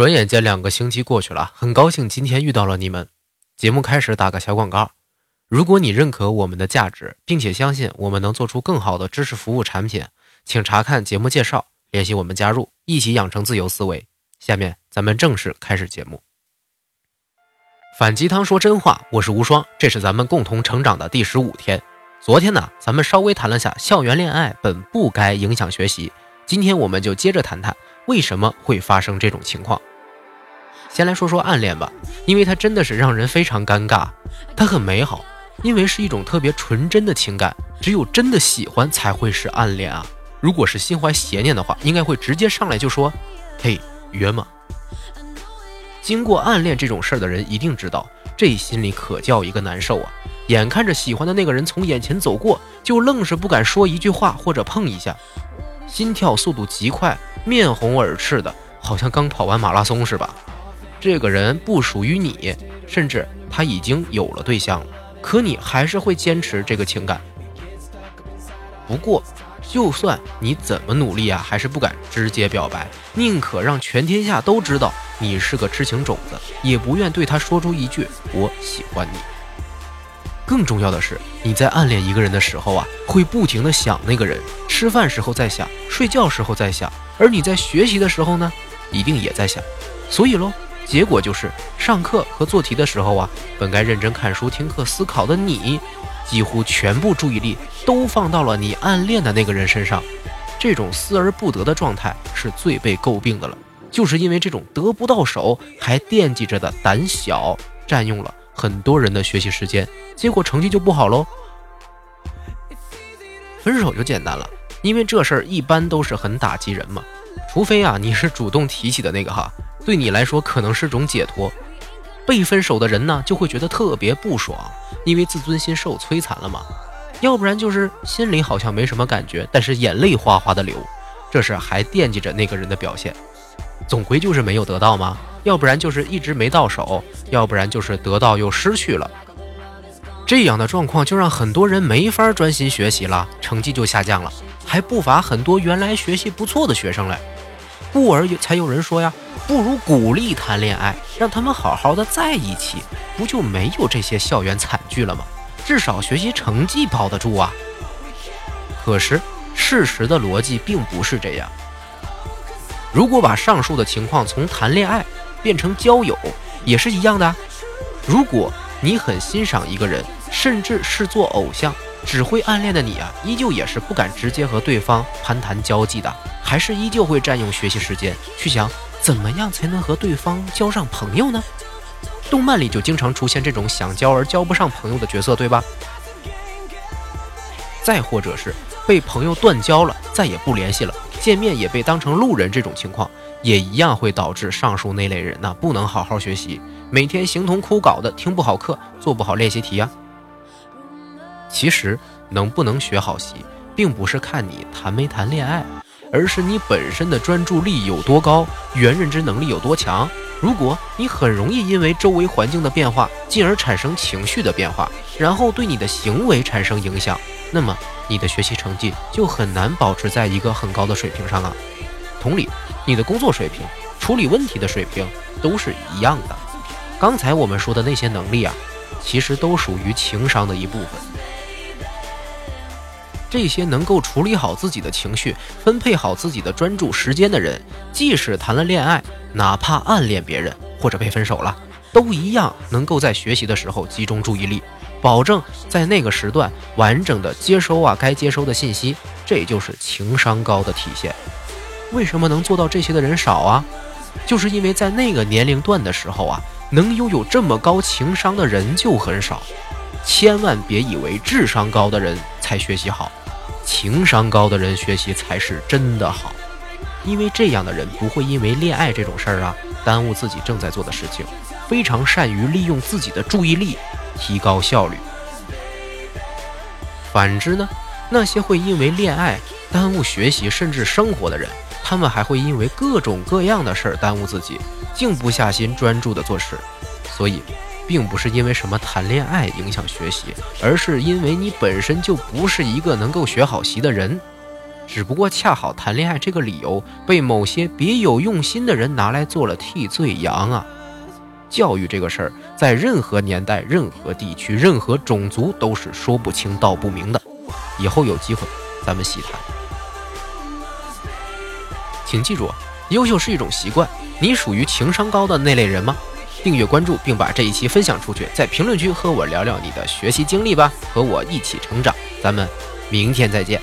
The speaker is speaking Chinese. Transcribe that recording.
转眼间两个星期过去了，很高兴今天遇到了你们。节目开始打个小广告，如果你认可我们的价值，并且相信我们能做出更好的知识服务产品，请查看节目介绍，联系我们加入，一起养成自由思维。下面咱们正式开始节目。反鸡汤说真话，我是无双，这是咱们共同成长的第十五天。昨天呢，咱们稍微谈了下校园恋爱本不该影响学习，今天我们就接着谈谈为什么会发生这种情况。先来说说暗恋吧，因为它真的是让人非常尴尬。它很美好，因为是一种特别纯真的情感，只有真的喜欢才会是暗恋啊。如果是心怀邪念的话，应该会直接上来就说：“嘿，约吗？”经过暗恋这种事儿的人一定知道，这心里可叫一个难受啊！眼看着喜欢的那个人从眼前走过，就愣是不敢说一句话或者碰一下，心跳速度极快，面红耳赤的，好像刚跑完马拉松是吧？这个人不属于你，甚至他已经有了对象了，可你还是会坚持这个情感。不过，就算你怎么努力啊，还是不敢直接表白，宁可让全天下都知道你是个痴情种子，也不愿对他说出一句“我喜欢你”。更重要的是，你在暗恋一个人的时候啊，会不停的想那个人，吃饭时候在想，睡觉时候在想，而你在学习的时候呢，一定也在想。所以喽。结果就是，上课和做题的时候啊，本该认真看书、听课、思考的你，几乎全部注意力都放到了你暗恋的那个人身上。这种思而不得的状态是最被诟病的了，就是因为这种得不到手还惦记着的胆小，占用了很多人的学习时间，结果成绩就不好喽。分手就简单了，因为这事儿一般都是很打击人嘛，除非啊你是主动提起的那个哈。对你来说可能是种解脱，被分手的人呢就会觉得特别不爽，因为自尊心受摧残了嘛。要不然就是心里好像没什么感觉，但是眼泪哗哗的流，这是还惦记着那个人的表现。总归就是没有得到吗？要不然就是一直没到手，要不然就是得到又失去了。这样的状况就让很多人没法专心学习了，成绩就下降了，还不乏很多原来学习不错的学生嘞。故而有才有人说呀。不如鼓励谈恋爱，让他们好好的在一起，不就没有这些校园惨剧了吗？至少学习成绩保得住啊。可是事实的逻辑并不是这样。如果把上述的情况从谈恋爱变成交友，也是一样的。如果你很欣赏一个人，甚至是做偶像，只会暗恋的你啊，依旧也是不敢直接和对方攀谈交际的，还是依旧会占用学习时间去想。怎么样才能和对方交上朋友呢？动漫里就经常出现这种想交而交不上朋友的角色，对吧？再或者是被朋友断交了，再也不联系了，见面也被当成路人，这种情况也一样会导致上述那类人呢不能好好学习，每天形同枯槁的，听不好课，做不好练习题呀。其实能不能学好习，并不是看你谈没谈恋爱。而是你本身的专注力有多高，原认知能力有多强。如果你很容易因为周围环境的变化，进而产生情绪的变化，然后对你的行为产生影响，那么你的学习成绩就很难保持在一个很高的水平上啊。同理，你的工作水平、处理问题的水平都是一样的。刚才我们说的那些能力啊，其实都属于情商的一部分。这些能够处理好自己的情绪、分配好自己的专注时间的人，即使谈了恋爱，哪怕暗恋别人或者被分手了，都一样能够在学习的时候集中注意力，保证在那个时段完整的接收啊该接收的信息。这就是情商高的体现。为什么能做到这些的人少啊？就是因为在那个年龄段的时候啊，能拥有这么高情商的人就很少。千万别以为智商高的人才学习好。情商高的人学习才是真的好，因为这样的人不会因为恋爱这种事儿啊耽误自己正在做的事情，非常善于利用自己的注意力，提高效率。反之呢，那些会因为恋爱耽误学习甚至生活的人，他们还会因为各种各样的事儿耽误自己，静不下心专注的做事，所以。并不是因为什么谈恋爱影响学习，而是因为你本身就不是一个能够学好习的人。只不过恰好谈恋爱这个理由被某些别有用心的人拿来做了替罪羊啊！教育这个事儿，在任何年代、任何地区、任何种族都是说不清道不明的。以后有机会咱们细谈。请记住，优秀是一种习惯。你属于情商高的那类人吗？订阅关注并把这一期分享出去，在评论区和我聊聊你的学习经历吧，和我一起成长。咱们明天再见。